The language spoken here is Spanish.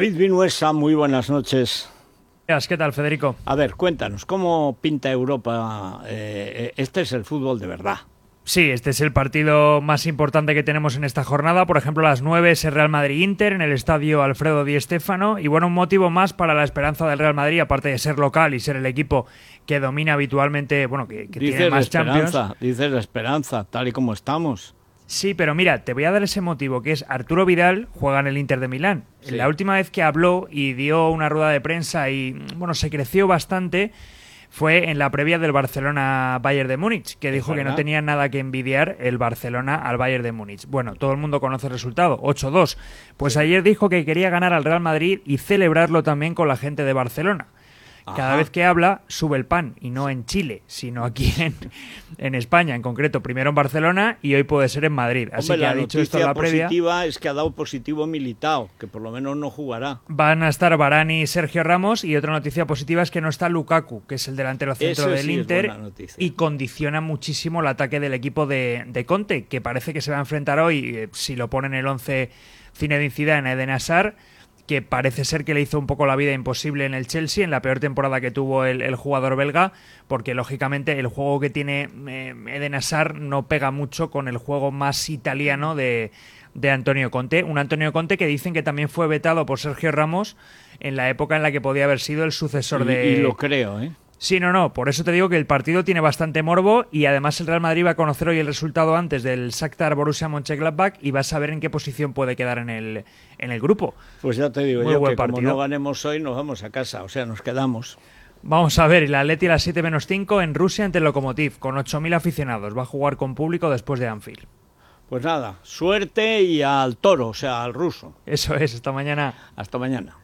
David Vinuesa, muy buenas noches. ¿Qué tal, Federico? A ver, cuéntanos, ¿cómo pinta Europa? Eh, este es el fútbol de verdad. Sí, este es el partido más importante que tenemos en esta jornada. Por ejemplo, a las 9 es el Real Madrid-Inter en el estadio Alfredo Di Stéfano. Y bueno, un motivo más para la esperanza del Real Madrid, aparte de ser local y ser el equipo que domina habitualmente, bueno, que, tiene más esperanza, Dices la esperanza, tal y como estamos. Sí, pero mira, te voy a dar ese motivo, que es Arturo Vidal juega en el Inter de Milán. La última vez que habló y dio una rueda de prensa y, bueno, se creció bastante fue en la previa del Barcelona-Bayern de Múnich, que dijo que no tenía nada que envidiar el Barcelona al Bayern de Múnich. Bueno, todo el mundo conoce el resultado, 8-2. Pues ayer dijo que quería ganar al Real Madrid y celebrarlo también con la gente de Barcelona. Cada vez que habla, sube el pan, y no en Chile, sino aquí en, en España, en concreto, primero en Barcelona y hoy puede ser en Madrid. Así que ha dicho esto en la previa. positiva es que ha dado positivo Militao, que por lo menos no jugará. Van a estar Barani y Sergio Ramos, y otra noticia positiva es que no está Lukaku, que es el delantero centro del Inter, y condiciona muchísimo el ataque del equipo de, de, Conte, que parece que se va a enfrentar hoy, eh, si lo ponen el 11 Zinedine Zidane, Eden Hazard, que parece ser que le hizo un poco la vida imposible en el Chelsea, en la peor temporada que tuvo el, jugador belga, porque lógicamente el juego que tiene eh, Eden Hazard no pega mucho con el juego más italiano de, de Antonio Conte. Un Antonio Conte que dicen que también fue vetado por Sergio Ramos en la época en la que podía haber sido el sucesor de... Y lo creo, ¿eh? Sí, no, no, por eso te digo que el partido tiene bastante morbo y además el Real Madrid va a conocer hoy el resultado antes del Shakhtar Borussia Mönchengladbach y va a saber en qué posición puede quedar en el, en el grupo. Pues ya te digo yo que como no ganemos hoy nos vamos a casa, o sea, nos quedamos. Vamos a ver, el Atleti a las 7 menos 5 en Rusia ante el Lokomotiv, con 8.000 aficionados. Va a jugar con público después de Anfield. Pues nada, suerte y al toro, o sea, al ruso. Eso es, hasta mañana. Hasta mañana.